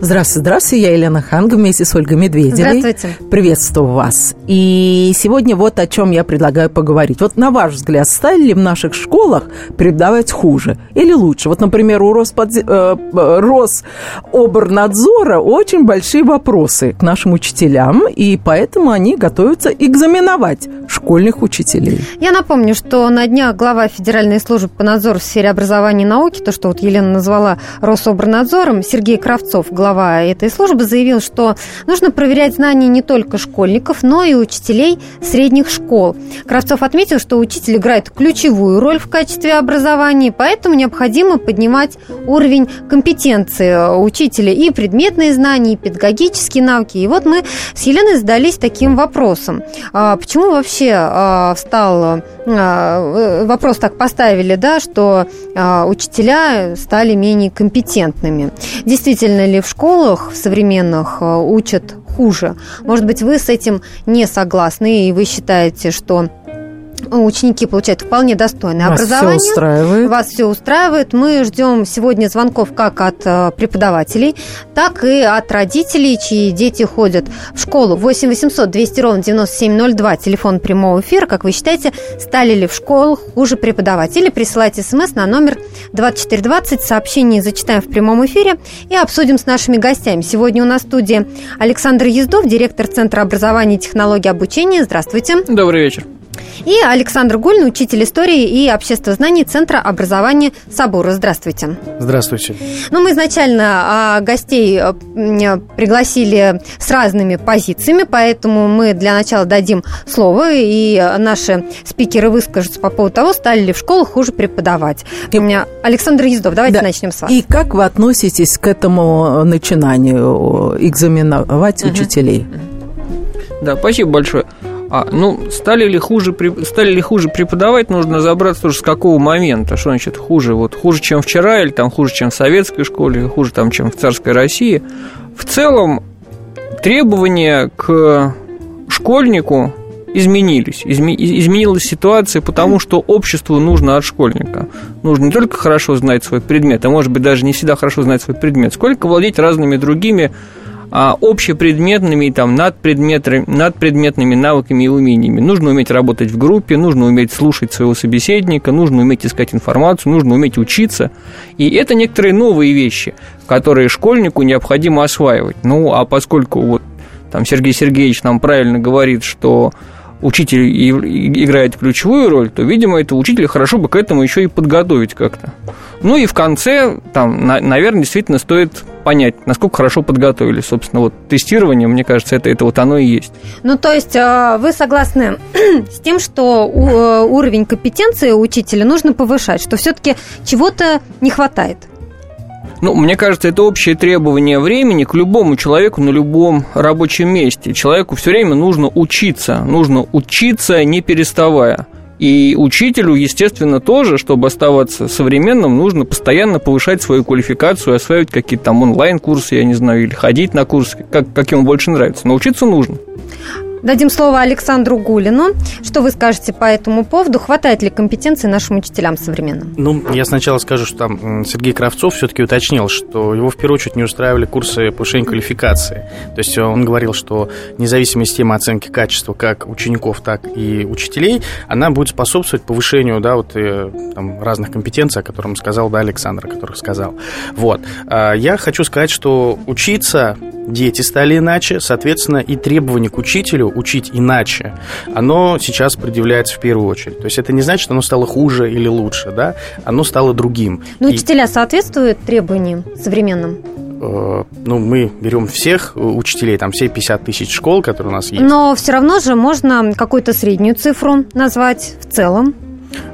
Здравствуйте, здравствуйте, я Елена Ханга вместе с Ольгой Медведевой. Здравствуйте. Приветствую вас. И сегодня вот о чем я предлагаю поговорить. Вот на ваш взгляд, стали ли в наших школах преподавать хуже или лучше? Вот, например, у Роспод... э, Рособорнадзора очень большие вопросы к нашим учителям, и поэтому они готовятся экзаменовать школьных учителей. Я напомню, что на днях глава Федеральной службы по надзору в сфере образования и науки, то, что вот Елена назвала Рособорнадзором, Сергей Кравцов, глава глава этой службы, заявил, что нужно проверять знания не только школьников, но и учителей средних школ. Кравцов отметил, что учитель играет ключевую роль в качестве образования, поэтому необходимо поднимать уровень компетенции учителя и предметные знания, и педагогические навыки. И вот мы с Еленой задались таким вопросом. А почему вообще а, встал вопрос так поставили, да, что учителя стали менее компетентными? Действительно ли в школах современных э, учат хуже. Может быть, вы с этим не согласны, и вы считаете, что ученики получают вполне достойное Вас образование. Все устраивает. Вас все устраивает. Мы ждем сегодня звонков как от э, преподавателей, так и от родителей, чьи дети ходят в школу. 8 800 200 ровно 9702, телефон прямого эфира. Как вы считаете, стали ли в школах хуже преподаватели? Присылайте смс на номер 2420. Сообщение зачитаем в прямом эфире и обсудим с нашими гостями. Сегодня у нас в студии Александр Ездов, директор Центра образования и технологий обучения. Здравствуйте. Добрый вечер. И Александр Гульн, учитель истории и обществознаний Центра образования Собора. Здравствуйте. Здравствуйте. Ну, мы изначально а, гостей а, пригласили с разными позициями, поэтому мы для начала дадим слово, и наши спикеры выскажутся по поводу того, стали ли в школах хуже преподавать. И... У меня Александр Ездов, давайте да. начнем с вас. И как вы относитесь к этому начинанию экзаменовать uh-huh. учителей? Да, спасибо большое. А, ну, стали ли хуже, стали ли хуже преподавать, нужно разобраться тоже с какого момента. Что значит хуже? Вот хуже, чем вчера, или там хуже, чем в советской школе, хуже, там, чем в царской России. В целом, требования к школьнику изменились. Изме, изменилась ситуация, потому что обществу нужно от школьника. Нужно не только хорошо знать свой предмет, а может быть даже не всегда хорошо знать свой предмет, сколько владеть разными другими а, общепредметными, там, надпредметными, надпредметными навыками и умениями. Нужно уметь работать в группе, нужно уметь слушать своего собеседника, нужно уметь искать информацию, нужно уметь учиться. И это некоторые новые вещи, которые школьнику необходимо осваивать. Ну, а поскольку вот там Сергей Сергеевич нам правильно говорит, что учитель играет ключевую роль, то, видимо, это учителя хорошо бы к этому еще и подготовить как-то. Ну и в конце, там, наверное, действительно стоит понять, насколько хорошо подготовили. Собственно, вот тестирование, мне кажется, это, это вот оно и есть. Ну, то есть а, вы согласны с тем, что э, уровень компетенции учителя нужно повышать, что все-таки чего-то не хватает? Ну, мне кажется, это общее требование времени к любому человеку на любом рабочем месте. Человеку все время нужно учиться, нужно учиться не переставая. И учителю, естественно, тоже, чтобы оставаться современным, нужно постоянно повышать свою квалификацию, осваивать какие-то там онлайн-курсы, я не знаю, или ходить на курсы, как, как ему больше нравится. Но учиться нужно. Дадим слово Александру Гулину. Что вы скажете по этому поводу? Хватает ли компетенции нашим учителям современным? Ну, я сначала скажу, что там Сергей Кравцов все-таки уточнил, что его в первую очередь не устраивали курсы повышения квалификации. То есть он говорил, что независимая система оценки качества как учеников, так и учителей, она будет способствовать повышению, да, вот э, там, разных компетенций, о которых сказал, да, Александр, о которых сказал. Вот. А я хочу сказать, что учиться дети стали иначе, соответственно, и требования к учителю учить иначе, оно сейчас предъявляется в первую очередь. То есть это не значит, что оно стало хуже или лучше, да, оно стало другим. Но и... учителя соответствуют требованиям современным? Э, ну, мы берем всех учителей, там все 50 тысяч школ, которые у нас есть. Но все равно же можно какую-то среднюю цифру назвать в целом.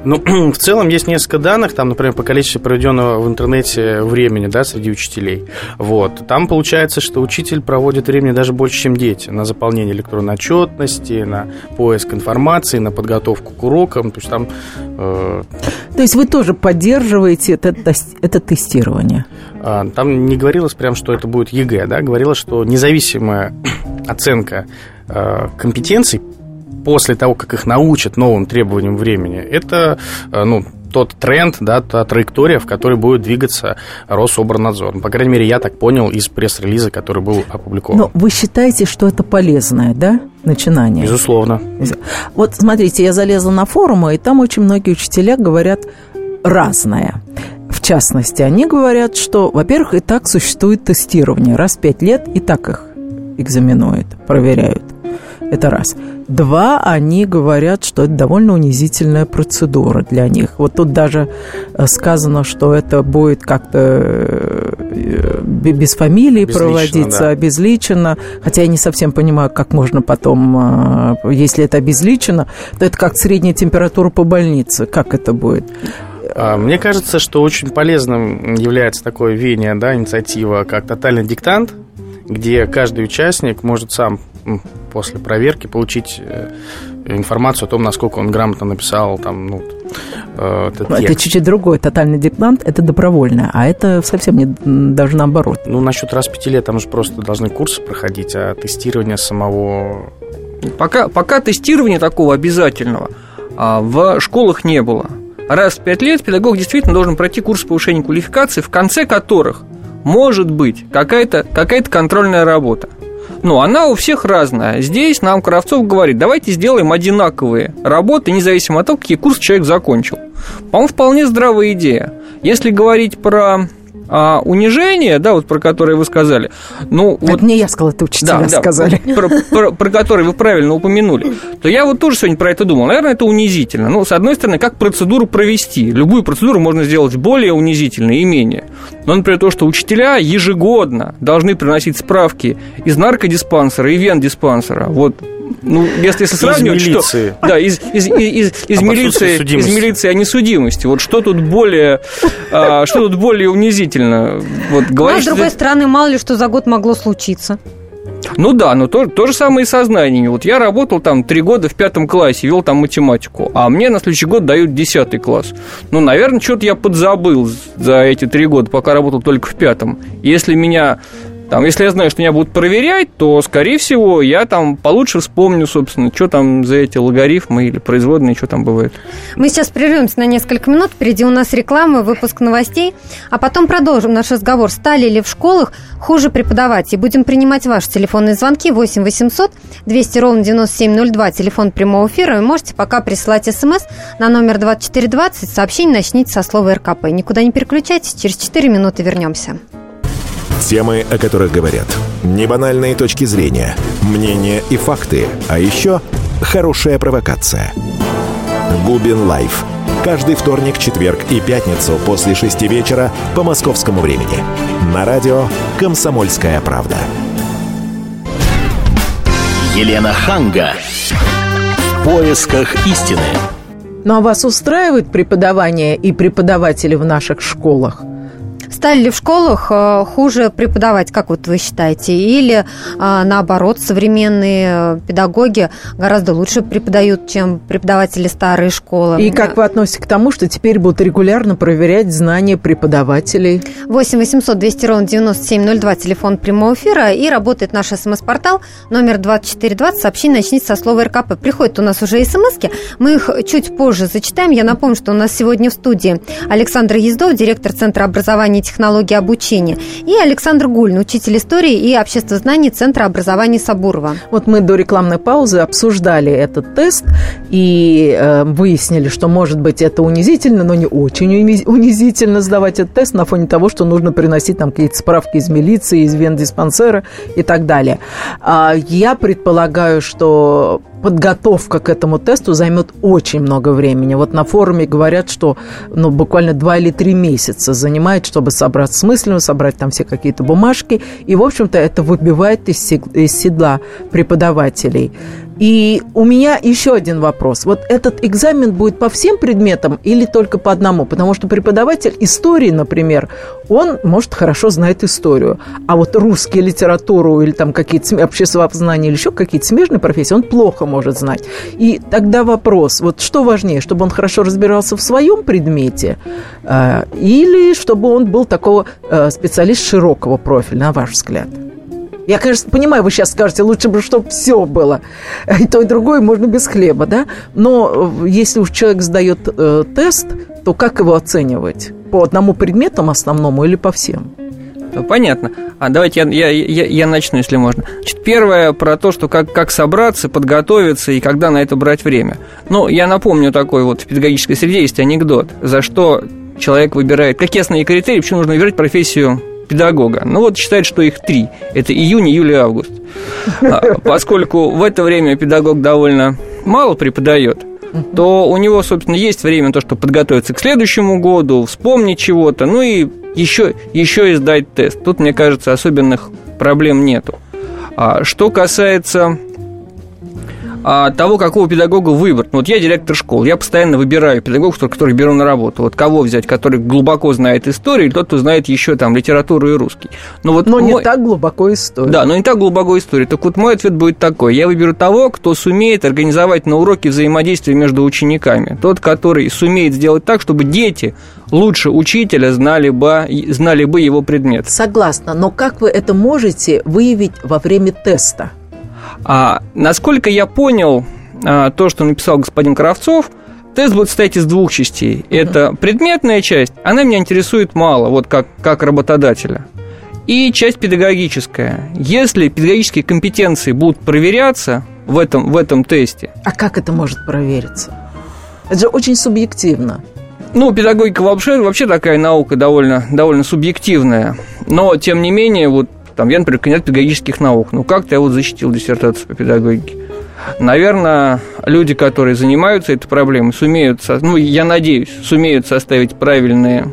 Ну, в целом есть несколько данных, там, например, по количеству проведенного в интернете времени, да, среди учителей. Вот. Там получается, что учитель проводит времени даже больше, чем дети, на заполнение электронной отчетности, на поиск информации, на подготовку к урокам. То есть там... Э... То есть вы тоже поддерживаете это, это тестирование? А, там не говорилось прям, что это будет ЕГЭ, да, говорилось, что независимая оценка э, компетенций после того, как их научат новым требованиям времени, это, э, ну, тот тренд, да, та траектория, в которой будет двигаться Рособрнадзор. По крайней мере, я так понял из пресс-релиза, который был опубликован. Но вы считаете, что это полезное, да, начинание? Безусловно. Вот смотрите, я залезла на форумы, и там очень многие учителя говорят разное. В частности, они говорят, что, во-первых, и так существует тестирование. Раз в пять лет и так их экзаменуют, проверяют. Это раз. Два, они говорят, что это довольно унизительная процедура для них. Вот тут даже э, сказано, что это будет как-то э, без фамилии безлично, проводиться, да. обезличенно. Хотя я не совсем понимаю, как можно потом, э, если это обезличено, то это как средняя температура по больнице. Как это будет? А, мне кажется, что очень полезным является такое веяние, да, инициатива, как тотальный диктант, где каждый участник может сам после проверки получить э, информацию о том, насколько он грамотно написал там, ну, э, этот текст. Это чуть-чуть другой. Тотальный диктант – это добровольно, а это совсем не даже наоборот. Ну, насчет раз в пяти лет там же просто должны курсы проходить, а тестирование самого... Пока, пока тестирования такого обязательного а, в школах не было. Раз в пять лет педагог действительно должен пройти курс повышения квалификации, в конце которых может быть какая-то какая контрольная работа. Но она у всех разная. Здесь нам Кравцов говорит, давайте сделаем одинаковые работы, независимо от того, какие курсы человек закончил. По-моему, вполне здравая идея. Если говорить про а унижение, да, вот про которое вы сказали, ну это вот не я сказал, это учителя да, сказали, да, про, про, про который вы правильно упомянули, то я вот тоже сегодня про это думал. Наверное, это унизительно. Ну, с одной стороны, как процедуру провести? Любую процедуру можно сделать более унизительной и менее. Но, например, то, что учителя ежегодно должны приносить справки из наркодиспансера и вендиспансера. Вот ну, если, если сравнивать, из милиции. Что, да, из, из, из, из, милиции, из милиции о несудимости. Вот что тут более, а, что тут более унизительно? Вот, говоришь, ну, а с другой стороны, мало ли что за год могло случиться. Ну да, но то, то же самое и со знаниями. Вот я работал там три года в пятом классе, вел там математику, а мне на следующий год дают десятый класс. Ну, наверное, что-то я подзабыл за эти три года, пока работал только в пятом. Если меня там, если я знаю, что меня будут проверять, то, скорее всего, я там получше вспомню, собственно, что там за эти логарифмы или производные, что там бывает. Мы сейчас прервемся на несколько минут. Впереди у нас реклама, выпуск новостей, а потом продолжим наш разговор. Стали ли в школах хуже преподавать? И будем принимать ваши телефонные звонки 8 800 200 ровно 9702, телефон прямого эфира. Вы можете пока присылать смс на номер 2420. Сообщение начните со слова РКП. Никуда не переключайтесь, через 4 минуты вернемся. Темы, о которых говорят. Небанальные точки зрения, мнения и факты. А еще хорошая провокация. Губин Лайф. Каждый вторник, четверг и пятницу после шести вечера по московскому времени. На радио «Комсомольская правда». Елена Ханга. В поисках истины. Ну а вас устраивает преподавание и преподаватели в наших школах? Стали ли в школах э, хуже преподавать, как вот вы считаете? Или э, наоборот, современные педагоги гораздо лучше преподают, чем преподаватели старой школы? И как вы относитесь к тому, что теперь будут регулярно проверять знания преподавателей? 8 800 200 ровно 9702, телефон прямого эфира, и работает наш смс-портал номер 2420, сообщение начните со слова РКП. Приходят у нас уже смс мы их чуть позже зачитаем. Я напомню, что у нас сегодня в студии Александр Ездов, директор Центра образования технологии обучения, и Александр Гульн, учитель истории и обществознаний Центра образования Сабурова. Вот мы до рекламной паузы обсуждали этот тест и э, выяснили, что, может быть, это унизительно, но не очень унизительно сдавать этот тест на фоне того, что нужно приносить там какие-то справки из милиции, из вендиспансера и так далее. А я предполагаю, что подготовка к этому тесту займет очень много времени. Вот на форуме говорят, что ну, буквально два или три месяца занимает, чтобы собрать с мыслями, собрать там все какие-то бумажки. И, в общем-то, это выбивает из седла преподавателей. И у меня еще один вопрос. Вот этот экзамен будет по всем предметам или только по одному? Потому что преподаватель истории, например, он, может, хорошо знает историю. А вот русский литературу или там какие-то обществознания или еще какие-то смежные профессии он плохо может знать. И тогда вопрос, вот что важнее, чтобы он хорошо разбирался в своем предмете э, или чтобы он был такого э, специалист широкого профиля, на ваш взгляд? Я, конечно, понимаю, вы сейчас скажете, лучше бы, чтобы все было. И то, и другое можно без хлеба, да? Но э, если уж человек сдает э, тест, то как его оценивать? По одному предмету основному или по всем? Понятно. А давайте я, я, я, я начну, если можно. Значит, первое про то, что как, как собраться, подготовиться и когда на это брать время. Ну, я напомню такой вот в педагогической среде есть анекдот, за что человек выбирает, какие основные критерии, почему нужно выбирать профессию педагога. Ну вот считают, что их три. Это июнь, июль и август. А, поскольку в это время педагог довольно мало преподает, то у него, собственно, есть время то, чтобы подготовиться к следующему году, вспомнить чего-то, ну и еще, еще и сдать тест. Тут, мне кажется, особенных проблем нету. А что касается а, того, какого педагога выбрать. Ну, вот я директор школы, я постоянно выбираю педагогов, которых беру на работу. Вот кого взять, который глубоко знает историю, или тот, кто знает еще там литературу и русский. Но, вот но мой... не так глубоко историю. Да, но не так глубоко историю. Так вот мой ответ будет такой. Я выберу того, кто сумеет организовать на уроке взаимодействие между учениками. Тот, который сумеет сделать так, чтобы дети лучше учителя знали бы, знали бы его предмет. Согласна, но как вы это можете выявить во время теста? А, насколько я понял а, то, что написал господин Кравцов, тест будет состоять из двух частей. Uh-huh. Это предметная часть, она меня интересует мало, вот как, как работодателя. И часть педагогическая. Если педагогические компетенции будут проверяться в этом, в этом тесте. А как это может провериться? Это же очень субъективно. Ну, педагогика вообще, вообще такая наука довольно, довольно субъективная. Но, тем не менее, вот там, я, например, кандидат педагогических наук. Ну, как-то я вот защитил диссертацию по педагогике. Наверное, люди, которые занимаются этой проблемой, сумеют, ну, я надеюсь, сумеют составить правильные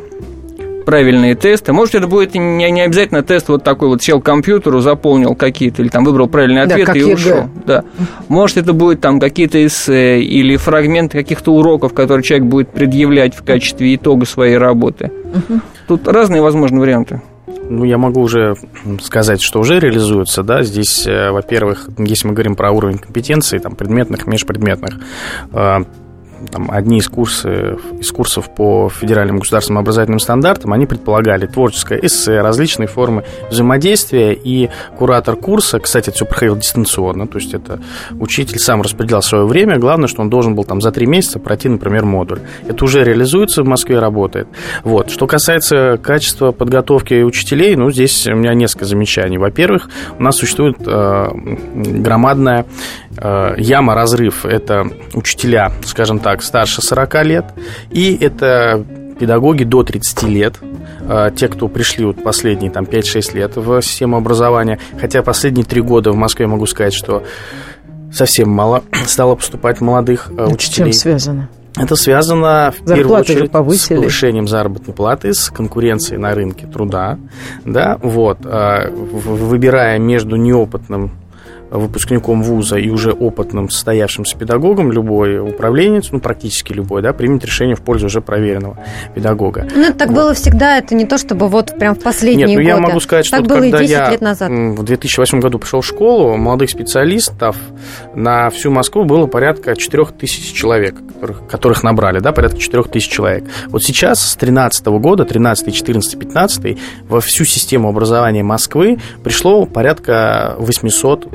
правильные тесты. Может, это будет не, не обязательно тест вот такой вот сел к компьютеру, заполнил какие-то, или там выбрал правильный ответ да, и ЕГЭ. ушел. Да. Может, это будет там какие-то эссе или фрагменты каких-то уроков, которые человек будет предъявлять в качестве итога своей работы. Угу. Тут разные возможные варианты. Ну, я могу уже сказать, что уже реализуется, да, здесь, э, во-первых, если мы говорим про уровень компетенции, там, предметных, межпредметных, э, там, одни из, курсы, из курсов по федеральным государственным образовательным стандартам, они предполагали творческое эссе, различные формы взаимодействия, и куратор курса, кстати, это все проходило дистанционно, то есть это учитель сам распределял свое время, главное, что он должен был там за три месяца пройти, например, модуль. Это уже реализуется в Москве, работает. Вот. Что касается качества подготовки учителей, ну, здесь у меня несколько замечаний. Во-первых, у нас существует э, громадная яма, разрыв. Это учителя, скажем так, старше 40 лет, и это педагоги до 30 лет, а, те, кто пришли вот последние там 5-6 лет в систему образования, хотя последние 3 года в Москве могу сказать, что совсем мало стало поступать молодых а, Это учителей. С чем связано? Это связано в Зарплаты первую очередь с повышением заработной платы, с конкуренцией на рынке труда, да, вот, выбирая между неопытным выпускником вуза и уже опытным состоявшимся педагогом, любой управленец, ну, практически любой, да, примет решение в пользу уже проверенного педагога. Ну, это так вот. было всегда, это не то, чтобы вот прям в последние Нет, ну, я могу сказать, так что было когда и 10 я лет назад. в 2008 году пришел в школу, молодых специалистов на всю Москву было порядка 4 тысяч человек, которых, которых набрали, да, порядка 4 тысяч человек. Вот сейчас, с 13 года, 13, 14, 15, во всю систему образования Москвы пришло порядка 800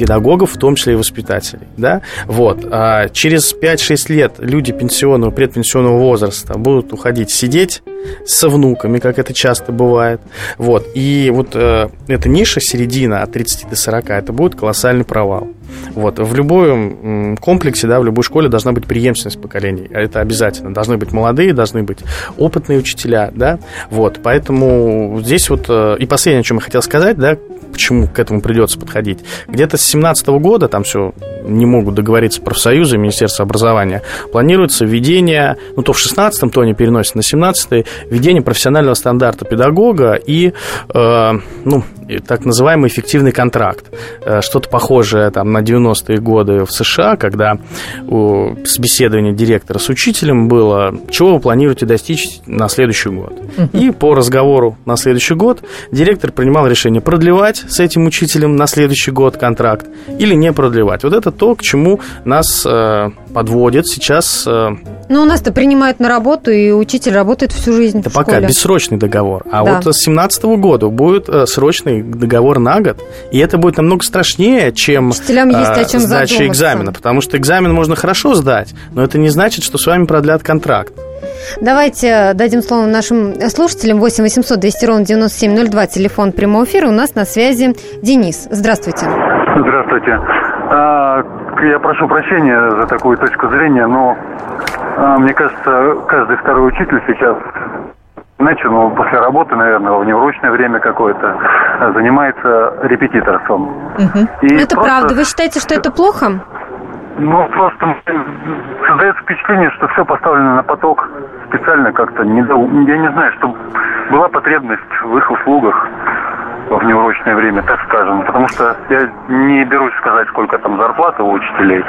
педагогов, в том числе и воспитателей. Да? Вот. А через 5-6 лет люди пенсионного, предпенсионного возраста будут уходить сидеть со внуками, как это часто бывает. Вот. И вот э, эта ниша, середина от 30 до 40, это будет колоссальный провал. Вот. В любом комплексе, да, в любой школе должна быть преемственность поколений. Это обязательно. Должны быть молодые, должны быть опытные учителя, да. Вот. Поэтому здесь вот... Э, и последнее, о чем я хотел сказать, да, почему к этому придется подходить. Где-то с 2017 года, там все не могут договориться профсоюзы, Министерство образования, планируется введение, ну то в 16-м, то они переносят на 17-й, введение профессионального стандарта педагога и, э, ну, так называемый эффективный контракт. Э, что-то похожее там, на 90-е годы в США, когда у собеседования директора с учителем было, чего вы планируете достичь на следующий год. И по разговору на следующий год директор принимал решение продлевать с этим учителем на следующий год контракт или не продлевать. Вот это то, к чему нас э, подводит сейчас. Э, ну, у нас-то принимают на работу, и учитель работает всю жизнь Это пока школе. бессрочный договор. А да. вот с 2017 года будет э, договор на год, и это будет намного страшнее, чем Учителям есть о чем сдача экзамена, потому что экзамен можно хорошо сдать, но это не значит, что с вами продлят контракт. Давайте дадим слово нашим слушателям. 8 800 200 ровно 9702, телефон прямого эфира. У нас на связи Денис. Здравствуйте. Здравствуйте. А, я прошу прощения за такую точку зрения, но а, мне кажется, каждый второй учитель сейчас иначе, ну, после работы, наверное, в неурочное время какое-то, занимается репетиторством. Угу. И это просто... правда. Вы считаете, что это плохо? Ну, просто создается впечатление, что все поставлено на поток специально как-то. Не, я не знаю, что была потребность в их услугах в внеурочное время, так скажем. Потому что я не берусь сказать, сколько там зарплата у учителей.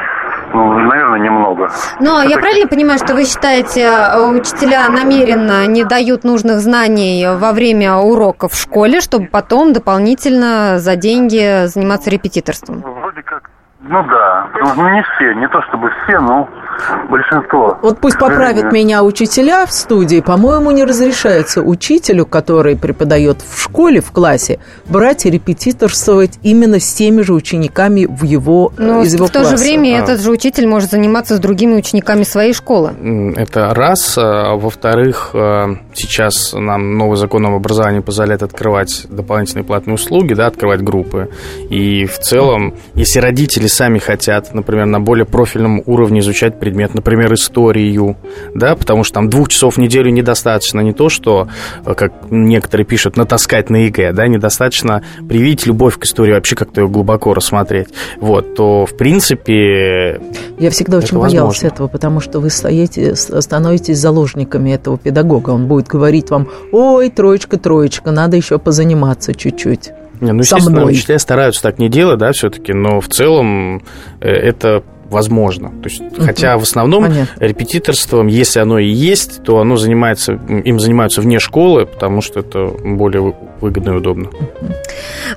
Ну, наверное, немного. Но Это я так... правильно понимаю, что вы считаете, э, учителя намеренно не дают нужных знаний во время уроков в школе, чтобы потом дополнительно за деньги заниматься репетиторством? Вроде как ну да, ну не все, не то чтобы все, но большинство. Вот пусть поправят меня учителя в студии, по-моему, не разрешается учителю, который преподает в школе, в классе, брать и репетиторствовать именно с теми же учениками в его, но из его в класса. в то же время а. этот же учитель может заниматься с другими учениками своей школы. Это раз. А, во-вторых, а, сейчас нам новый закон об образовании позволяет открывать дополнительные платные услуги, да, открывать группы. И в целом, если родители сами хотят, например, на более профильном уровне изучать предмет, например, историю, да, потому что там двух часов в неделю недостаточно не то, что, э, как некоторые пишут, натаскать на ЕГЭ, да, недостаточно привить любовь к истории, вообще как-то ее глубоко рассмотреть, вот, то, в принципе... Я всегда очень боялась этого, потому что вы стоите, становитесь заложниками этого педагога, он будет говорить вам, ой, троечка, троечка, надо еще позаниматься чуть-чуть. Не, ну, естественно, учителя стараются так не делать, да, все-таки, но в целом э, это возможно. То есть, угу. Хотя в основном Понятно. репетиторством, если оно и есть, то оно занимается, им занимаются вне школы, потому что это более выгодно и удобно.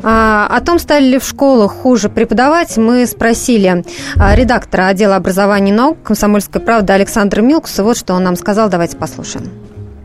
А, о том, стали ли в школах хуже преподавать, мы спросили а, редактора отдела образования и наук «Комсомольской правды» Александра Милкуса. Вот что он нам сказал. Давайте послушаем.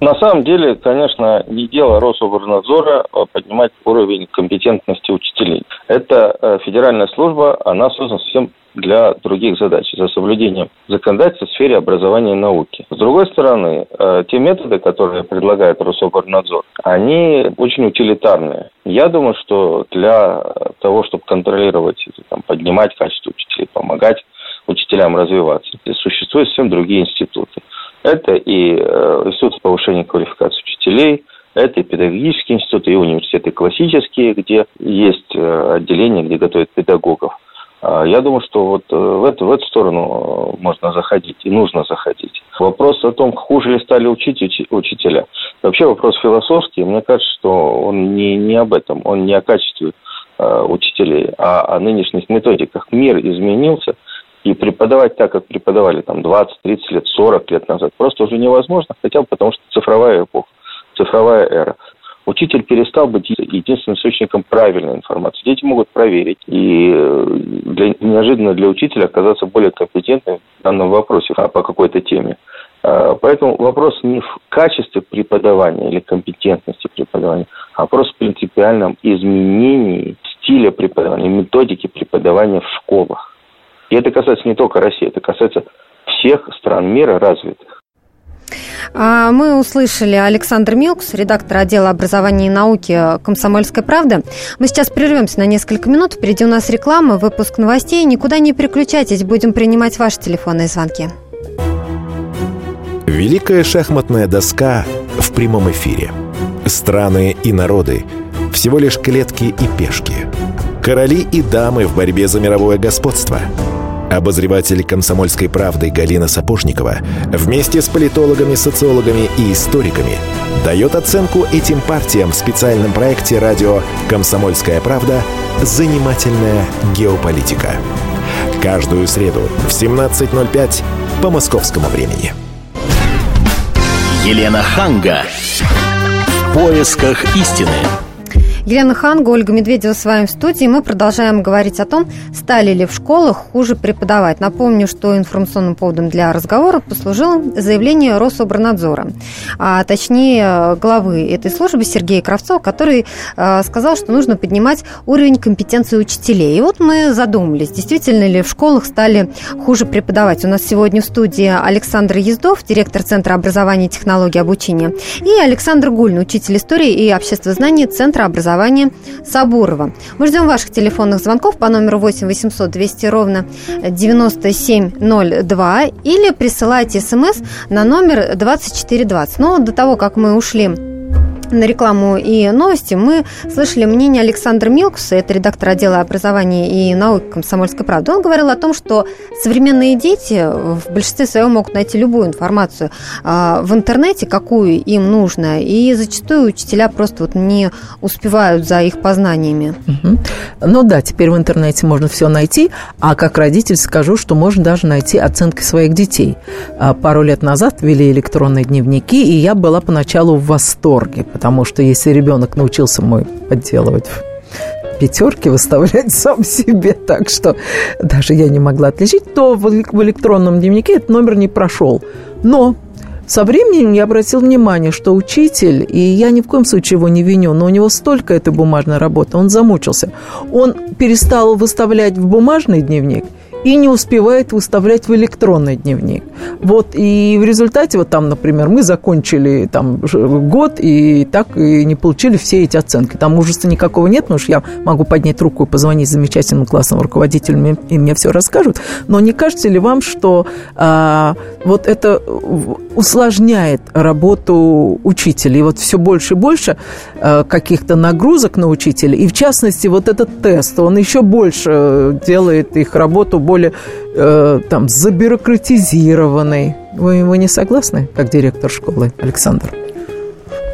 На самом деле, конечно, не дело Рособорнадзора а поднимать уровень компетентности учителей. Это э, федеральная служба, она создана совсем для других задач, за соблюдением законодательства в сфере образования и науки. С другой стороны, э, те методы, которые предлагает Рособорнадзор, они очень утилитарные. Я думаю, что для того, чтобы контролировать, там, поднимать качество учителей, помогать учителям развиваться, существуют совсем другие институты. Это и э, Институт повышения квалификации учителей, это и педагогические институты, и университеты классические, где есть э, отделения, где готовят педагогов. А, я думаю, что вот э, в эту, в эту сторону можно заходить и нужно заходить. Вопрос о том, хуже ли стали учить учителя, вообще вопрос философский. Мне кажется, что он не, не об этом, он не о качестве учителей, а о нынешних методиках. Мир изменился – и преподавать так, как преподавали там 20, 30 лет, 40 лет назад, просто уже невозможно, хотя бы потому что цифровая эпоха, цифровая эра. Учитель перестал быть единственным источником правильной информации. Дети могут проверить и э, для, неожиданно для учителя оказаться более компетентным в данном вопросе а по какой-то теме. А, поэтому вопрос не в качестве преподавания или компетентности преподавания, а вопрос в принципиальном изменении стиля преподавания, методики преподавания в школах. И это касается не только России, это касается всех стран мира развитых. А, мы услышали Александр Милкс, редактор отдела образования и науки «Комсомольской правды». Мы сейчас прервемся на несколько минут. Впереди у нас реклама, выпуск новостей. Никуда не переключайтесь, будем принимать ваши телефонные звонки. Великая шахматная доска в прямом эфире. Страны и народы. Всего лишь клетки и пешки. Короли и дамы в борьбе за мировое господство – Обозреватель «Комсомольской правды» Галина Сапожникова вместе с политологами, социологами и историками дает оценку этим партиям в специальном проекте радио «Комсомольская правда. Занимательная геополитика». Каждую среду в 17.05 по московскому времени. Елена Ханга. В поисках истины. Елена Ханга, Ольга Медведева с вами в студии. Мы продолжаем говорить о том, стали ли в школах хуже преподавать. Напомню, что информационным поводом для разговора послужило заявление Рособорнадзора, а точнее главы этой службы Сергея Кравцова, который э, сказал, что нужно поднимать уровень компетенции учителей. И вот мы задумались, действительно ли в школах стали хуже преподавать. У нас сегодня в студии Александр Ездов, директор Центра образования и технологий обучения, и Александр Гульн, учитель истории и обществознания Центра образования Сабурова. Мы ждем ваших телефонных звонков по номеру 8 800 200 ровно 9702 или присылайте смс на номер 2420. Но до того, как мы ушли на рекламу и новости, мы слышали мнение Александра Милкуса, это редактор отдела образования и науки комсомольской правды. Он говорил о том, что современные дети в большинстве своем могут найти любую информацию а, в интернете, какую им нужно, и зачастую учителя просто вот не успевают за их познаниями. Угу. Ну да, теперь в интернете можно все найти, а как родитель скажу, что можно даже найти оценки своих детей. А, пару лет назад ввели электронные дневники, и я была поначалу в восторге, потому что если ребенок научился мой подделывать пятерки выставлять сам себе, так что даже я не могла отличить, то в электронном дневнике этот номер не прошел. Но со временем я обратил внимание, что учитель, и я ни в коем случае его не виню, но у него столько этой бумажной работы, он замучился. Он перестал выставлять в бумажный дневник – и не успевает выставлять в электронный дневник. Вот, и в результате, вот там, например, мы закончили там год и так и не получили все эти оценки. Там ужаса никакого нет, потому что я могу поднять руку и позвонить замечательным классным руководителям, и мне все расскажут. Но не кажется ли вам, что а, вот это усложняет работу учителей? Вот все больше и больше а, каких-то нагрузок на учителя, и в частности вот этот тест, он еще больше делает их работу более э, там забюрократизированной. Вы, вы не согласны, как директор школы, Александр?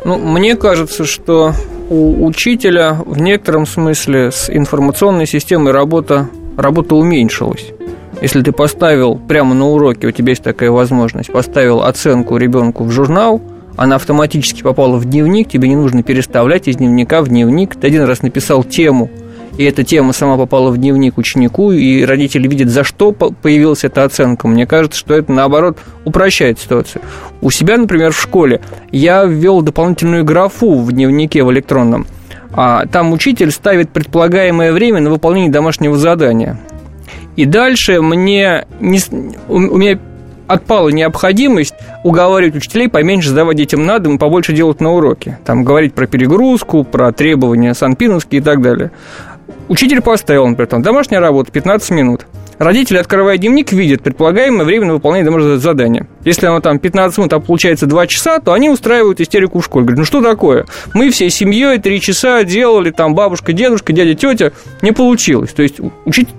Ну, мне кажется, что у учителя в некотором смысле с информационной системой работа, работа уменьшилась. Если ты поставил прямо на уроке, у тебя есть такая возможность, поставил оценку ребенку в журнал, она автоматически попала в дневник, тебе не нужно переставлять из дневника в дневник. Ты один раз написал тему – и эта тема сама попала в дневник ученику, и родители видят, за что появилась эта оценка. Мне кажется, что это, наоборот, упрощает ситуацию. У себя, например, в школе я ввел дополнительную графу в дневнике в электронном. А там учитель ставит предполагаемое время на выполнение домашнего задания. И дальше мне не, у меня отпала необходимость уговаривать учителей поменьше сдавать детям на дом и побольше делать на уроке. Там говорить про перегрузку, про требования санпиновские и так далее. Учитель поставил, например, там, домашняя работа 15 минут. Родители, открывая дневник, видят предполагаемое время на выполнение домашнего задания. Если оно там 15 минут, а получается 2 часа, то они устраивают истерику в школе. Говорят, ну что такое? Мы всей семьей 3 часа делали, там бабушка, дедушка, дядя, тетя. Не получилось. То есть учитель,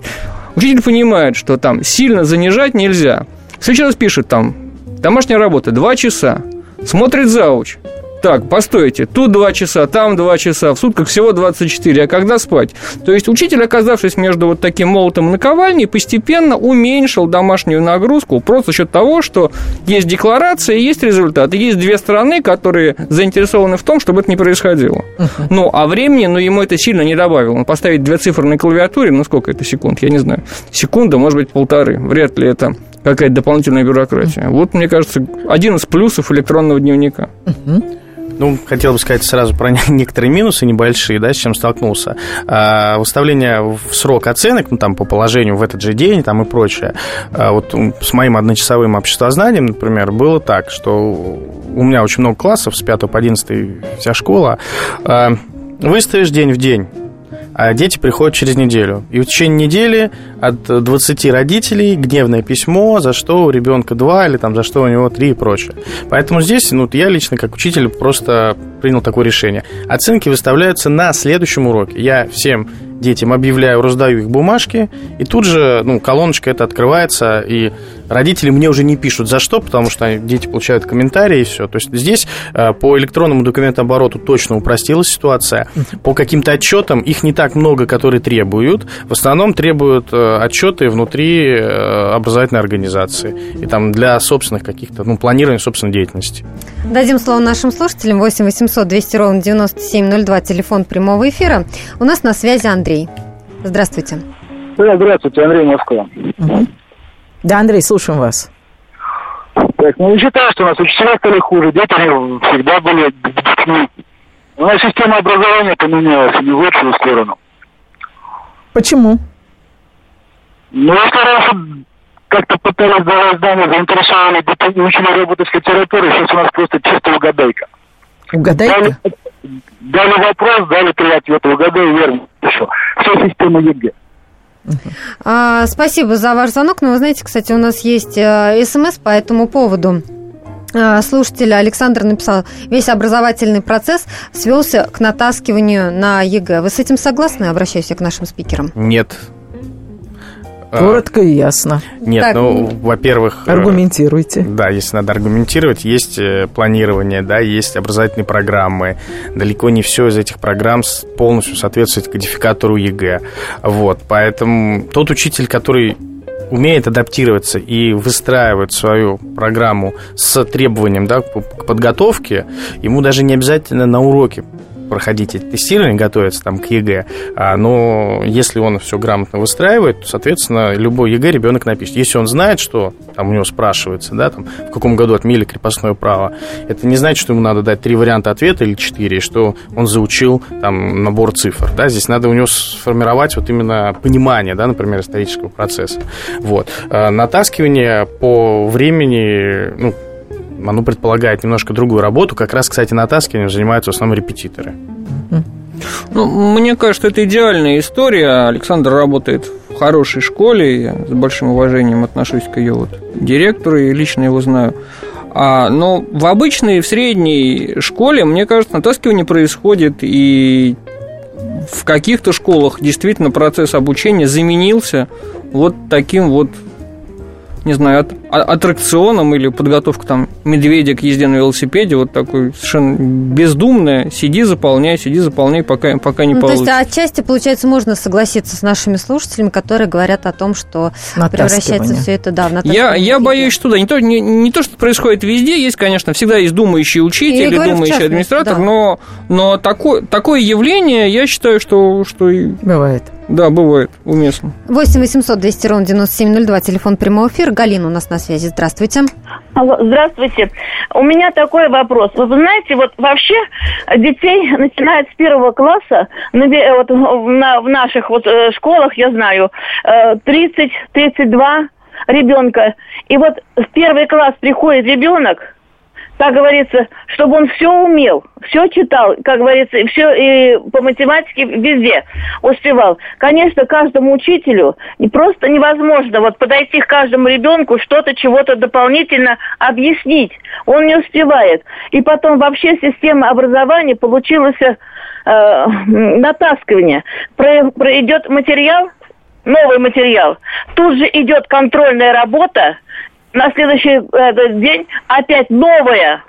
учитель понимает, что там сильно занижать нельзя. Раз пишет там, домашняя работа 2 часа. Смотрит зауч так, постойте, тут 2 часа, там 2 часа, в сутках всего 24, а когда спать? То есть учитель, оказавшись между вот таким молотом и наковальней, постепенно уменьшил домашнюю нагрузку просто за счет того, что есть декларация есть результат. И есть две стороны, которые заинтересованы в том, чтобы это не происходило. Ну, а времени, ну, ему это сильно не добавило. Он поставить две цифры на клавиатуре, ну, сколько это секунд, я не знаю. Секунда, может быть, полторы. Вряд ли это какая-то дополнительная бюрократия. Вот, мне кажется, один из плюсов электронного дневника. Ну, хотел бы сказать сразу про некоторые минусы небольшие, да, с чем столкнулся. А, выставление в срок оценок, ну, там, по положению в этот же день, там, и прочее. А, вот с моим одночасовым обществознанием, например, было так, что у меня очень много классов, с 5 по 11 вся школа. А, выставишь день в день, а дети приходят через неделю. И в течение недели от 20 родителей гневное письмо, за что у ребенка 2 или там за что у него 3 и прочее. Поэтому здесь, ну, я лично как учитель просто принял такое решение. Оценки выставляются на следующем уроке. Я всем детям объявляю, раздаю их бумажки, и тут же, ну, колоночка эта открывается, и родители мне уже не пишут за что, потому что дети получают комментарии и все. То есть здесь э, по электронному документообороту точно упростилась ситуация. По каким-то отчетам их не так много, которые требуют. В основном требуют э, отчеты внутри э, образовательной организации и там для собственных каких-то, ну, планирования собственной деятельности. Дадим слово нашим слушателям. 8 800 200 ровно 9702, телефон прямого эфира. У нас на связи Андрей. Здравствуйте. Здравствуйте, Андрей Москва. Угу. Да, Андрей, слушаем вас. Так, ну, не считаю, что у нас учителя стали хуже, дети всегда были детьми. У нас система образования поменялась не в лучшую сторону. Почему? Ну, если раньше как-то пытались давать знания, заинтересовали детей, учили работать с литературой, сейчас у нас просто чисто угадайка. Угадайка? Дали, дали вопрос, дали три ответа, угадай верно. Все, вся система ЕГЭ. А, спасибо за ваш звонок. Но вы знаете, кстати, у нас есть э, смс по этому поводу. А, слушатель Александр написал, весь образовательный процесс свелся к натаскиванию на ЕГЭ. Вы с этим согласны? Обращаюсь к нашим спикерам. Нет, Коротко и ясно. Нет, так, ну, во-первых... Э, аргументируйте. Да, если надо аргументировать, есть э, планирование, да, есть образовательные программы. Далеко не все из этих программ полностью соответствует кодификатору ЕГЭ. Вот, поэтому тот учитель, который умеет адаптироваться и выстраивать свою программу с требованием да, к подготовке, ему даже не обязательно на уроке проходить эти тестирования, готовиться там к ЕГЭ, а, но если он все грамотно выстраивает, то, соответственно, любой ЕГЭ ребенок напишет. Если он знает, что там у него спрашивается, да, там, в каком году отменили крепостное право, это не значит, что ему надо дать три варианта ответа или четыре, что он заучил там набор цифр, да, здесь надо у него сформировать вот именно понимание, да, например, исторического процесса. Вот. А, натаскивание по времени, ну, оно предполагает немножко другую работу. Как раз, кстати, натаскиванием занимаются в основном репетиторы. Ну, мне кажется, это идеальная история. Александр работает в хорошей школе. Я с большим уважением отношусь к ее вот директору и лично его знаю. А, но в обычной, в средней школе, мне кажется, натаскивание происходит и в каких-то школах действительно процесс обучения заменился вот таким вот не знаю, от, а, аттракционом или подготовка там медведя к езде на велосипеде, вот такой совершенно бездумная, сиди, заполняй, сиди, заполняй, пока, пока не ну, получится. То есть, отчасти, получается, можно согласиться с нашими слушателями, которые говорят о том, что превращается все это, да, в Я, я боюсь, что да, не то, не, не то, что происходит везде, есть, конечно, всегда есть думающий учитель или думающий администратор, да. но, но такое, такое явление, я считаю, что... что... Бывает. Да, бывает, уместно. 8 800 200 ровно 9702, телефон прямого эфира. Галина у нас на связи. Здравствуйте. Алло, здравствуйте. У меня такой вопрос. Вы знаете, вот вообще детей начинают с первого класса, вот на, в наших вот э, школах, я знаю, 30-32 э, ребенка. И вот в первый класс приходит ребенок, как говорится, чтобы он все умел, все читал, как говорится, все и по математике везде успевал. Конечно, каждому учителю не просто невозможно вот подойти к каждому ребенку, что-то, чего-то дополнительно объяснить. Он не успевает. И потом вообще система образования получилась э, натаскивание. Про, про идет материал, новый материал. Тут же идет контрольная работа, на следующий э, день опять новая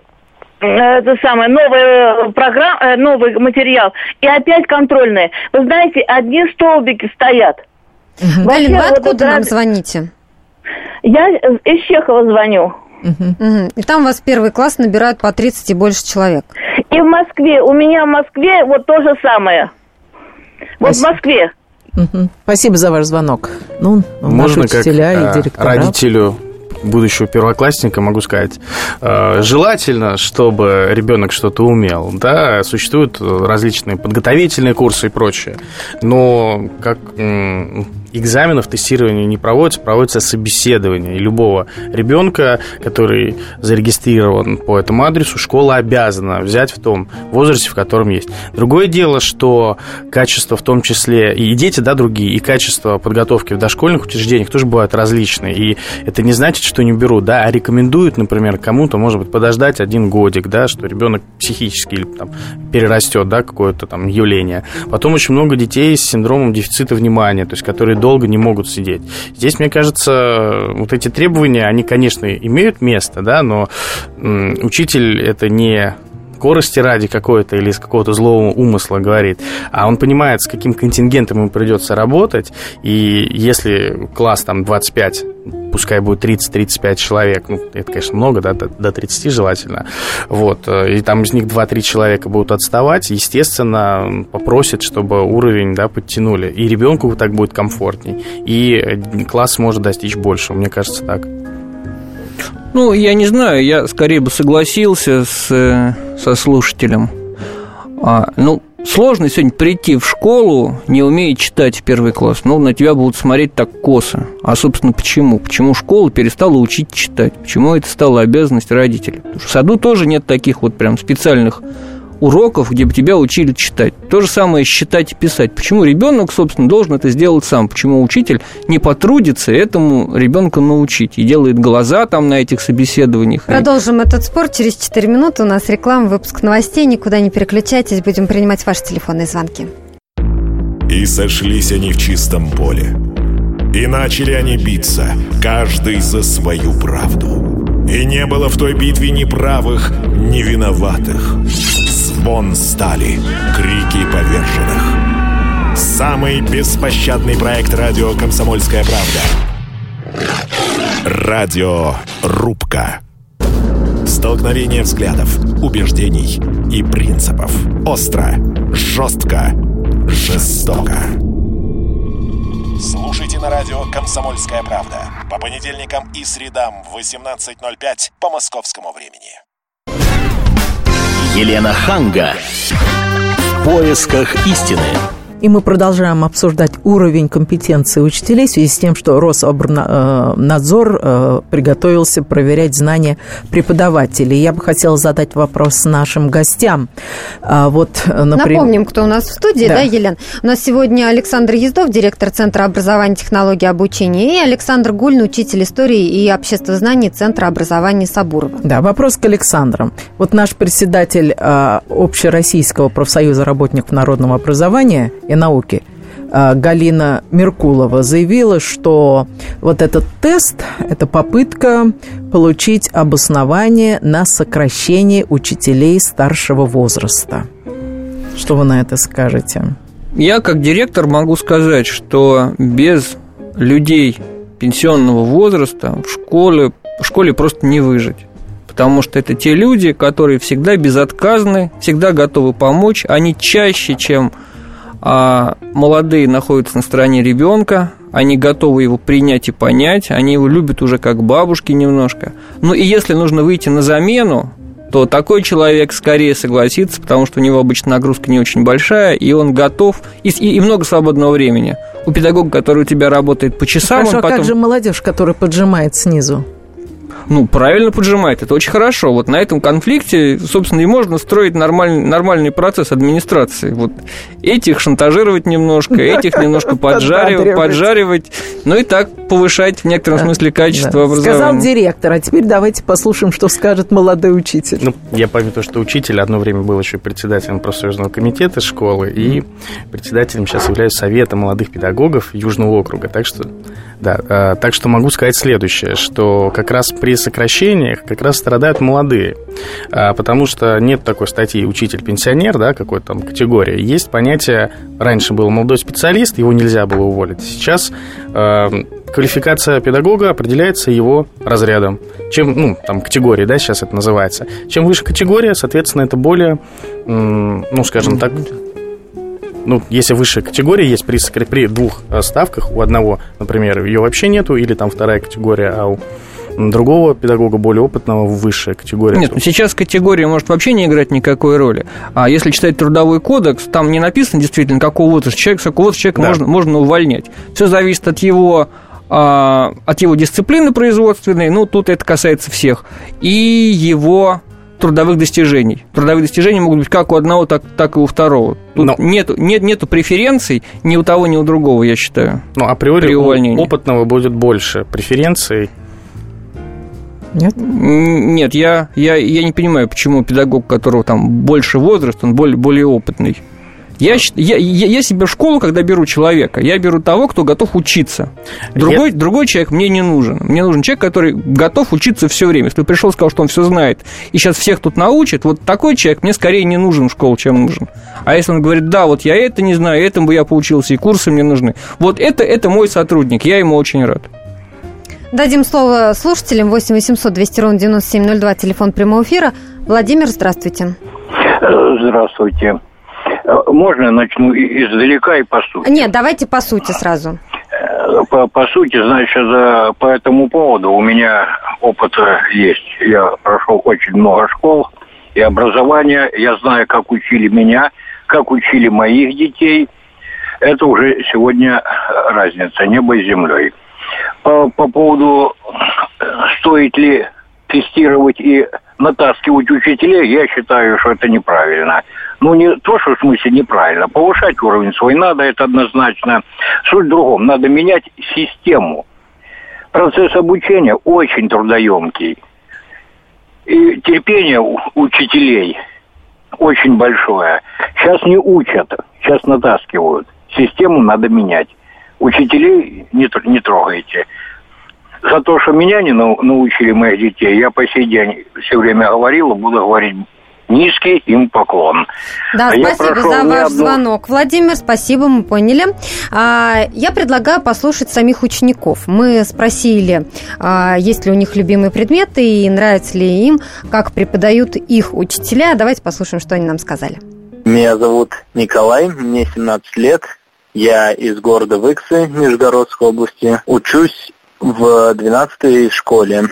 э, это самое, новая программа, э, новый материал, и опять контрольные. Вы знаете, одни столбики стоят. Угу. Галина, вы откуда вот, нам звоните? Я из Чехова звоню. Угу. И там у вас первый класс набирают по 30 и больше человек. И в Москве, у меня в Москве вот то же самое. Вот Спасибо. в Москве. Угу. Спасибо за ваш звонок. Ну, Можно как и директора. родителю будущего первоклассника могу сказать, э, желательно, чтобы ребенок что-то умел. Да, существуют различные подготовительные курсы и прочее, но как экзаменов, тестирования не проводится, проводится собеседование. И любого ребенка, который зарегистрирован по этому адресу, школа обязана взять в том возрасте, в котором есть. Другое дело, что качество в том числе, и дети, да, другие, и качество подготовки в дошкольных учреждениях тоже бывают различные. И это не значит, что не берут, да, а рекомендуют, например, кому-то, может быть, подождать один годик, да, что ребенок психически или там перерастет, да, какое-то там явление. Потом очень много детей с синдромом дефицита внимания, то есть которые до долго не могут сидеть. Здесь, мне кажется, вот эти требования, они, конечно, имеют место, да, но учитель это не скорости ради какой-то или из какого-то злого умысла говорит, а он понимает, с каким контингентом ему придется работать, и если класс там 25 пускай будет 30-35 человек, ну, это, конечно, много, да, до, до 30 желательно, вот, э, и там из них 2-3 человека будут отставать, естественно, попросит, чтобы уровень, да, подтянули, и ребенку так будет комфортней, и э, класс может достичь больше, мне кажется, так. Ну, я не знаю, я скорее бы согласился с, э, со слушателем. А, ну, сложно сегодня прийти в школу, не умея читать в первый класс. Ну, на тебя будут смотреть так косо. А, собственно, почему? Почему школа перестала учить читать? Почему это стало обязанность родителей? Потому что в саду тоже нет таких вот прям специальных уроков, где бы тебя учили читать. То же самое считать и писать. Почему ребенок, собственно, должен это сделать сам? Почему учитель не потрудится этому ребенка научить и делает глаза там на этих собеседованиях? Продолжим и... этот спор через 4 минуты. У нас реклама, выпуск новостей. Никуда не переключайтесь. Будем принимать ваши телефонные звонки. И сошлись они в чистом поле. И начали они биться, каждый за свою правду. И не было в той битве ни правых, ни виноватых. Звон стали, крики поверженных. Самый беспощадный проект радио «Комсомольская правда». Радио «Рубка». Столкновение взглядов, убеждений и принципов. Остро, жестко, жестоко. На радио «Комсомольская правда» по понедельникам и средам в 18.05 по московскому времени. Елена Ханга. В поисках истины. И мы продолжаем обсуждать уровень компетенции учителей в связи с тем, что Рособорнадзор э, приготовился проверять знания преподавателей. Я бы хотела задать вопрос нашим гостям. А вот, например... Напомним, кто у нас в студии, да, да Елена? У нас сегодня Александр Ездов, директор Центра образования, технологий обучения, и Александр Гульн, учитель истории и обществознаний Центра образования Сабурова. Да, вопрос к Александру. Вот наш председатель э, Общероссийского профсоюза работников народного образования и науки а, Галина Меркулова заявила, что вот этот тест – это попытка получить обоснование на сокращение учителей старшего возраста. Что вы на это скажете? Я как директор могу сказать, что без людей пенсионного возраста в школе, в школе просто не выжить. Потому что это те люди, которые всегда безотказны, всегда готовы помочь. Они чаще, чем а молодые находятся на стороне ребенка, они готовы его принять и понять, они его любят уже как бабушки немножко. Ну и если нужно выйти на замену, то такой человек скорее согласится, потому что у него обычно нагрузка не очень большая, и он готов, и, и много свободного времени. У педагога, который у тебя работает по часам, Хорошо, он потом... а как же молодежь, которая поджимает снизу? Ну, правильно поджимает. Это очень хорошо. Вот на этом конфликте, собственно, и можно строить нормальный, нормальный процесс администрации. Вот этих шантажировать немножко, этих немножко поджаривать, поджаривать, ну и так повышать в некотором смысле качество образования. Сказал директор, а теперь давайте послушаем, что скажет молодой учитель. Ну, я помню то, что учитель одно время был еще председателем профсоюзного комитета школы и председателем сейчас являюсь Совета молодых педагогов Южного округа. Так что, да, а, так что могу сказать следующее, что как раз при сокращениях как раз страдают молодые, а, потому что нет такой статьи «учитель-пенсионер», да, какой-то там категории. Есть понятие, раньше был молодой специалист, его нельзя было уволить. Сейчас а, квалификация педагога определяется его разрядом. Чем, ну, там, категории, да, сейчас это называется. Чем выше категория, соответственно, это более, ну, скажем так, ну, если высшая категория есть при, при двух э, ставках, у одного, например, ее вообще нету, или там вторая категория, а у другого педагога, более опытного, высшая категория. Нет, сейчас категория может вообще не играть никакой роли. А если читать трудовой кодекс, там не написано действительно, какого возраста человек, с какого возраста человека да. можно, можно увольнять. Все зависит от его от его дисциплины производственной, ну, тут это касается всех, и его трудовых достижений. Трудовые достижения могут быть как у одного, так, так и у второго. Тут Но... нету, нет, нету преференций ни у того, ни у другого, я считаю. Ну, априори у опытного будет больше преференций, нет? Нет, я, я, я не понимаю, почему педагог, у которого там больше возраст, он более, более опытный. Я, я, я, себе в школу, когда беру человека, я беру того, кто готов учиться. Другой, я... другой человек мне не нужен. Мне нужен человек, который готов учиться все время. Если пришел, сказал, что он все знает, и сейчас всех тут научит, вот такой человек мне скорее не нужен в школу, чем нужен. А если он говорит, да, вот я это не знаю, этому бы я поучился, и курсы мне нужны. Вот это, это мой сотрудник, я ему очень рад. Дадим слово слушателям 8 800 200 ровно 9702, телефон прямого эфира. Владимир, здравствуйте. Здравствуйте. Можно начну издалека и по сути? Нет, давайте по сути сразу. По, по сути, значит, по этому поводу у меня опыт есть. Я прошел очень много школ и образования. Я знаю, как учили меня, как учили моих детей. Это уже сегодня разница неба и землей. По, по поводу, стоит ли тестировать и натаскивать учителей, я считаю, что это неправильно. Ну, не то, что в смысле неправильно. Повышать уровень свой надо, это однозначно. Суть в другом. Надо менять систему. Процесс обучения очень трудоемкий. И терпение учителей очень большое. Сейчас не учат, сейчас натаскивают. Систему надо менять. Учителей не, не трогайте. За то, что меня не научили моих детей, я по сей день все время говорил и буду говорить низкий им поклон. Да, а спасибо за ваш одну... звонок. Владимир, спасибо, мы поняли. А, я предлагаю послушать самих учеников. Мы спросили, а, есть ли у них любимые предметы и нравится ли им, как преподают их учителя. Давайте послушаем, что они нам сказали. Меня зовут Николай, мне 17 лет. Я из города Выксы, Нижегородской области. Учусь в 12 школе.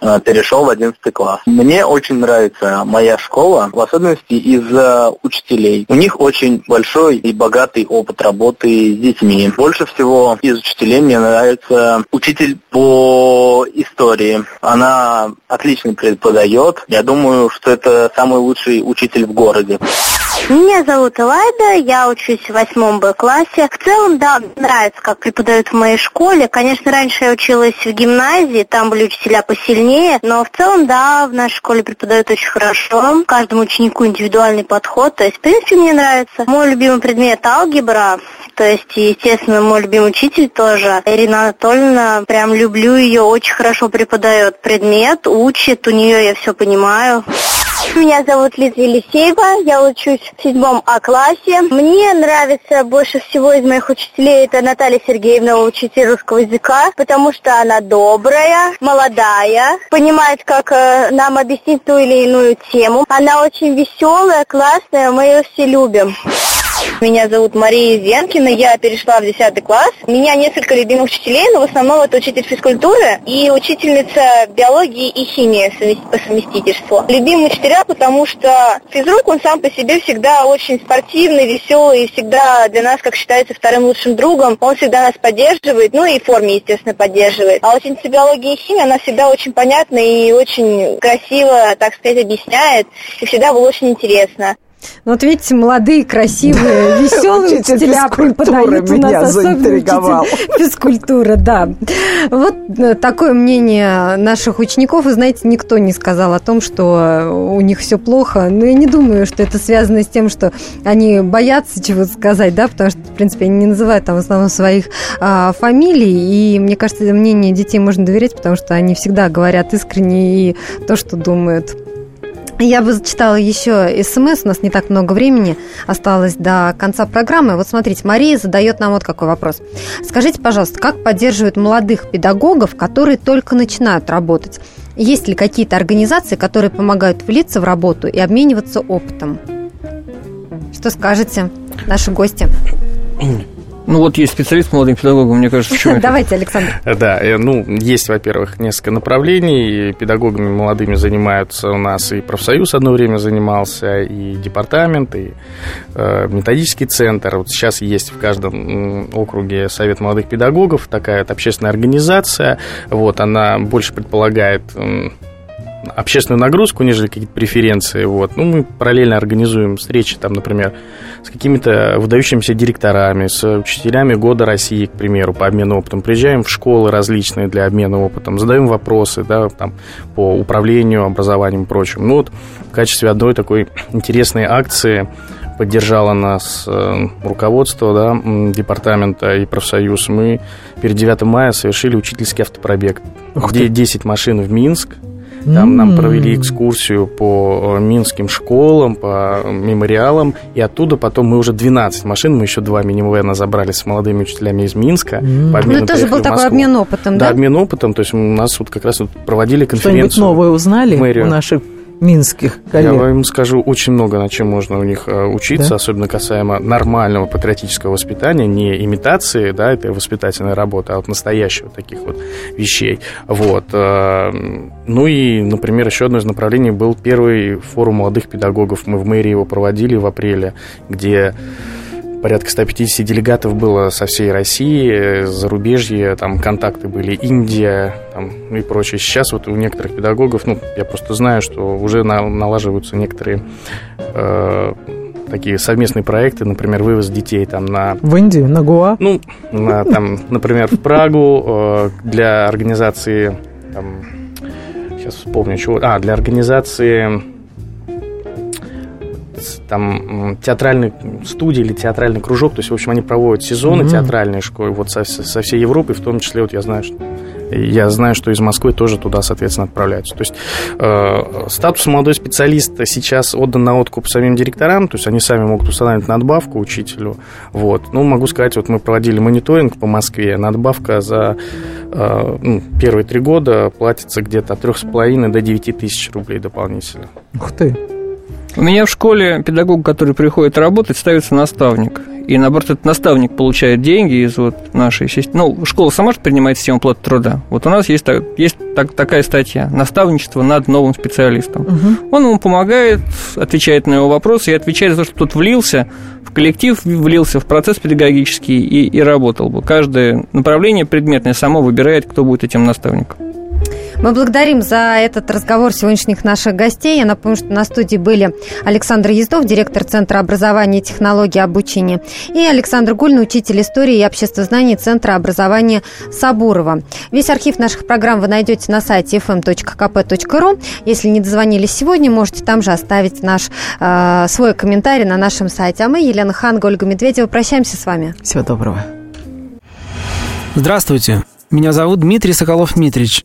Э, перешел в 11 класс. Мне очень нравится моя школа, в особенности из-за учителей. У них очень большой и богатый опыт работы с детьми. Больше всего из учителей мне нравится учитель по истории. Она отлично преподает. Я думаю, что это самый лучший учитель в городе. Меня зовут Элайда, я учусь в восьмом Б-классе. В целом, да, нравится, как преподают в моей школе. Конечно, раньше я училась в гимназии, там были учителя посильнее, но в целом, да, в нашей школе преподают очень хорошо. Каждому ученику индивидуальный подход, то есть, в принципе, мне нравится. Мой любимый предмет алгебра, то есть, естественно, мой любимый учитель тоже, Ирина Анатольевна, прям люблю ее, очень хорошо преподает предмет, учит, у нее я все понимаю. Меня зовут Лиза Елисеева, я учусь в седьмом А-классе. Мне нравится больше всего из моих учителей это Наталья Сергеевна, учитель русского языка, потому что она добрая, молодая, понимает, как э, нам объяснить ту или иную тему. Она очень веселая, классная, мы ее все любим. Меня зовут Мария Зенкина, я перешла в 10 класс. У меня несколько любимых учителей, но в основном это учитель физкультуры и учительница биологии и химии по совместительству. Любимые учителя, потому что физрук, он сам по себе всегда очень спортивный, веселый и всегда для нас, как считается, вторым лучшим другом. Он всегда нас поддерживает, ну и в форме, естественно, поддерживает. А ученица биологии и химии, она всегда очень понятна и очень красиво, так сказать, объясняет. И всегда было очень интересно. Ну, вот видите, молодые, красивые, веселые учителя преподают у нас, особенно учитель физкультуры, да. Вот э, такое мнение наших учеников. Вы знаете, никто не сказал о том, что у них все плохо. Но я не думаю, что это связано с тем, что они боятся чего-то сказать, да, потому что, в принципе, они не называют там в основном своих а, фамилий. И мне кажется, мнение детей можно доверять, потому что они всегда говорят искренне и то, что думают. Я бы зачитала еще смс, у нас не так много времени осталось до конца программы. Вот смотрите, Мария задает нам вот какой вопрос. Скажите, пожалуйста, как поддерживают молодых педагогов, которые только начинают работать? Есть ли какие-то организации, которые помогают влиться в работу и обмениваться опытом? Что скажете, наши гости? Ну вот есть специалист по молодым педагогам, мне кажется, почему Давайте, Александр. Да, э, ну, есть, во-первых, несколько направлений. Педагогами молодыми занимаются у нас и профсоюз одно время занимался, и департамент, и э, методический центр. Вот сейчас есть в каждом округе Совет молодых педагогов, такая вот общественная организация. Вот, она больше предполагает общественную нагрузку, нежели какие-то преференции. Вот. Ну, мы параллельно организуем встречи, там, например, с какими-то выдающимися директорами, с учителями года России, к примеру, по обмену опытом. Приезжаем в школы различные для обмена опытом, задаем вопросы да, там, по управлению, образованием и прочим. Ну, вот в качестве одной такой интересной акции поддержало нас э, руководство да, департамента и профсоюз. Мы перед 9 мая совершили учительский автопробег. Где 10 машин в Минск, там нам провели экскурсию по э, минским школам, по мемориалам, и оттуда потом мы уже 12 машин, мы еще два мини-вена забрали с молодыми учителями из Минска. Mm. Ну, это тоже был такой обмен опытом, да? Да, обмен опытом, то есть у нас вот как раз вот проводили конференцию. Что-нибудь новое узнали у наших минских коллег? Я вам скажу, очень много на чем можно у них э, учиться, да? особенно касаемо нормального патриотического воспитания, не имитации, да, этой воспитательной работы, а вот настоящего таких вот вещей. Вот. Э, ну и, например, еще одно из направлений был первый форум молодых педагогов. Мы в мэрии его проводили в апреле, где порядка 150 делегатов было со всей России, зарубежье, там контакты были Индия там, и прочее. Сейчас вот у некоторых педагогов, ну, я просто знаю, что уже налаживаются некоторые э, такие совместные проекты, например, вывоз детей там на... В Индию, на Гуа? Ну, на, там, например, в Прагу э, для организации, там, сейчас вспомню, чего... А, для организации там театральный студия или театральный кружок, то есть, в общем, они проводят сезоны mm-hmm. театральные школы вот со, со всей Европы, в том числе, вот я знаю, что я знаю, что из Москвы тоже туда, соответственно, отправляются. То есть э, статус молодой специалиста сейчас отдан на откуп самим директорам, то есть они сами могут устанавливать надбавку учителю. Вот. Ну, могу сказать, вот мы проводили мониторинг по Москве, надбавка за э, ну, первые три года платится где-то от 3,5 до 9 тысяч рублей дополнительно. Ух ты! У меня в школе педагог, который приходит работать, ставится наставник. И наоборот, этот наставник получает деньги из вот нашей системы. Ну, школа сама же принимает систему платы труда. Вот у нас есть, есть так, такая статья «Наставничество над новым специалистом». Угу. Он ему помогает, отвечает на его вопросы и отвечает за то, что тот влился в коллектив, влился в процесс педагогический и, и работал бы. Каждое направление предметное само выбирает, кто будет этим наставником. Мы благодарим за этот разговор сегодняшних наших гостей. Я напомню, что на студии были Александр Ездов, директор Центра образования и технологий обучения, и Александр Гульн, учитель истории и обществознаний Центра образования Сабурова. Весь архив наших программ вы найдете на сайте fm.kp.ru. Если не дозвонились сегодня, можете там же оставить наш э, свой комментарий на нашем сайте. А мы, Елена Ханга, Ольга Медведева, прощаемся с вами. Всего доброго. Здравствуйте. Меня зовут Дмитрий Соколов-Митрич.